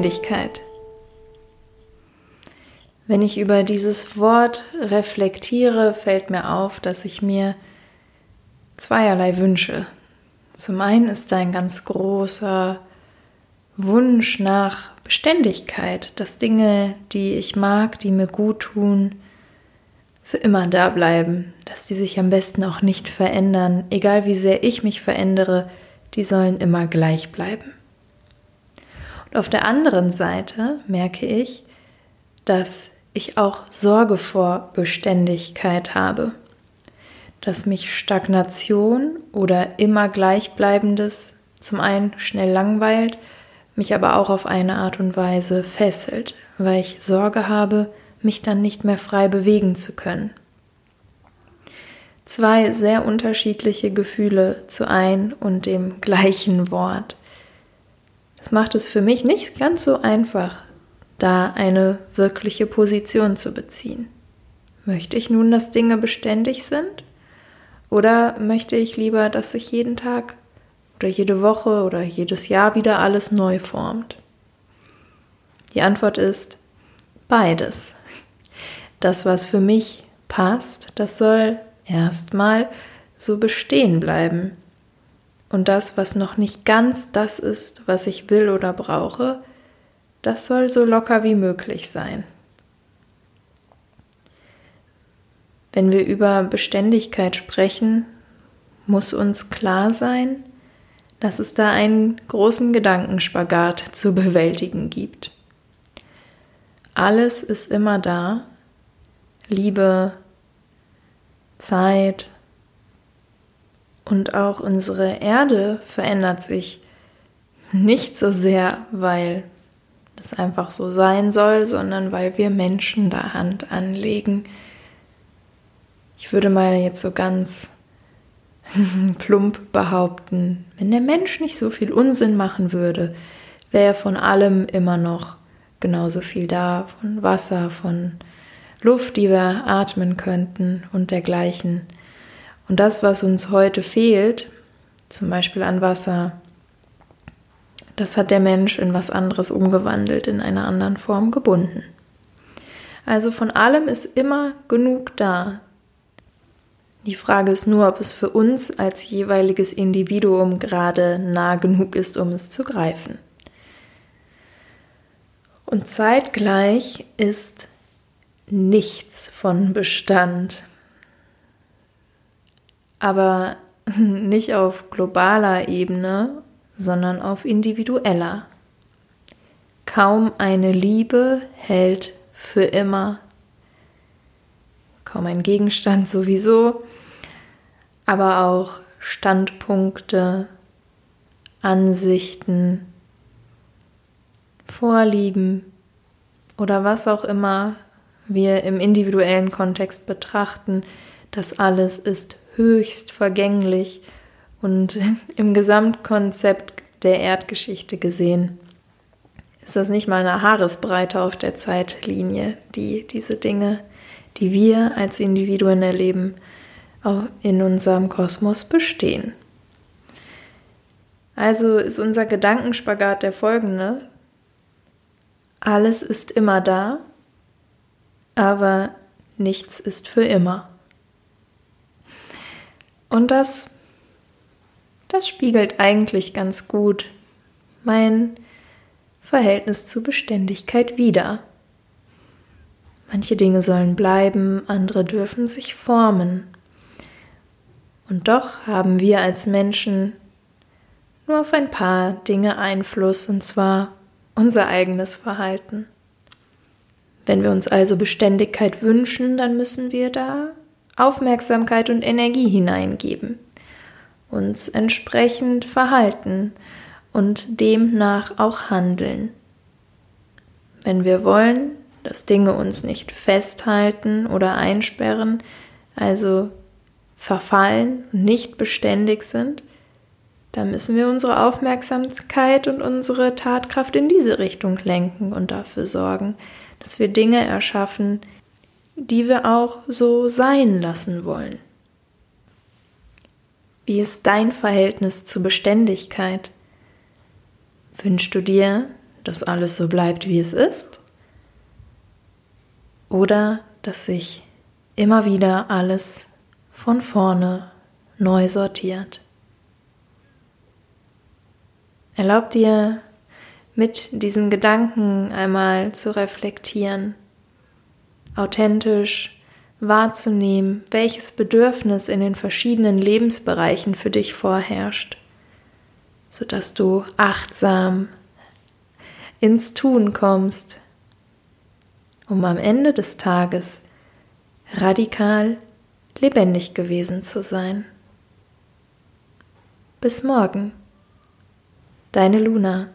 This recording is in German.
Beständigkeit. Wenn ich über dieses Wort reflektiere, fällt mir auf, dass ich mir zweierlei wünsche. Zum einen ist da ein ganz großer Wunsch nach Beständigkeit, dass Dinge, die ich mag, die mir gut tun, für immer da bleiben, dass die sich am besten auch nicht verändern, egal wie sehr ich mich verändere, die sollen immer gleich bleiben. Und auf der anderen Seite merke ich, dass ich auch Sorge vor Beständigkeit habe, dass mich Stagnation oder immer gleichbleibendes zum einen schnell langweilt, mich aber auch auf eine Art und Weise fesselt, weil ich Sorge habe, mich dann nicht mehr frei bewegen zu können. Zwei sehr unterschiedliche Gefühle zu ein und dem gleichen Wort. Das macht es für mich nicht ganz so einfach, da eine wirkliche Position zu beziehen. Möchte ich nun, dass Dinge beständig sind? Oder möchte ich lieber, dass sich jeden Tag oder jede Woche oder jedes Jahr wieder alles neu formt? Die Antwort ist beides. Das, was für mich passt, das soll erstmal so bestehen bleiben. Und das, was noch nicht ganz das ist, was ich will oder brauche, das soll so locker wie möglich sein. Wenn wir über Beständigkeit sprechen, muss uns klar sein, dass es da einen großen Gedankenspagat zu bewältigen gibt. Alles ist immer da, Liebe, Zeit und auch unsere Erde verändert sich nicht so sehr, weil es einfach so sein soll, sondern weil wir Menschen da Hand anlegen. Ich würde mal jetzt so ganz plump behaupten, wenn der Mensch nicht so viel Unsinn machen würde, wäre von allem immer noch genauso viel da, von Wasser, von Luft, die wir atmen könnten und dergleichen. Und das, was uns heute fehlt, zum Beispiel an Wasser, das hat der Mensch in was anderes umgewandelt, in einer anderen Form gebunden. Also von allem ist immer genug da. Die Frage ist nur, ob es für uns als jeweiliges Individuum gerade nah genug ist, um es zu greifen. Und zeitgleich ist nichts von Bestand. Aber nicht auf globaler Ebene, sondern auf individueller. Kaum eine Liebe hält für immer. Kaum ein Gegenstand sowieso, aber auch Standpunkte, Ansichten, Vorlieben oder was auch immer wir im individuellen Kontext betrachten, das alles ist höchst vergänglich und im Gesamtkonzept der Erdgeschichte gesehen ist das nicht mal eine Haaresbreite auf der Zeitlinie, die diese Dinge, die wir als Individuen erleben, auch in unserem Kosmos bestehen. Also ist unser Gedankenspagat der folgende. Alles ist immer da, aber nichts ist für immer. Und das, das spiegelt eigentlich ganz gut mein Verhältnis zu Beständigkeit wider. Manche Dinge sollen bleiben, andere dürfen sich formen. Und doch haben wir als Menschen nur auf ein paar Dinge Einfluss, und zwar unser eigenes Verhalten. Wenn wir uns also Beständigkeit wünschen, dann müssen wir da Aufmerksamkeit und Energie hineingeben, uns entsprechend verhalten und demnach auch handeln. Wenn wir wollen, dass Dinge uns nicht festhalten oder einsperren, also verfallen und nicht beständig sind, dann müssen wir unsere Aufmerksamkeit und unsere Tatkraft in diese Richtung lenken und dafür sorgen, dass wir Dinge erschaffen, die wir auch so sein lassen wollen. Wie ist dein Verhältnis zu Beständigkeit? Wünschst du dir, dass alles so bleibt, wie es ist, oder dass sich immer wieder alles von vorne neu sortiert. Erlaub dir mit diesem Gedanken einmal zu reflektieren, authentisch wahrzunehmen, welches Bedürfnis in den verschiedenen Lebensbereichen für dich vorherrscht, sodass du achtsam ins Tun kommst, um am Ende des Tages radikal lebendig gewesen zu sein. Bis morgen, deine Luna.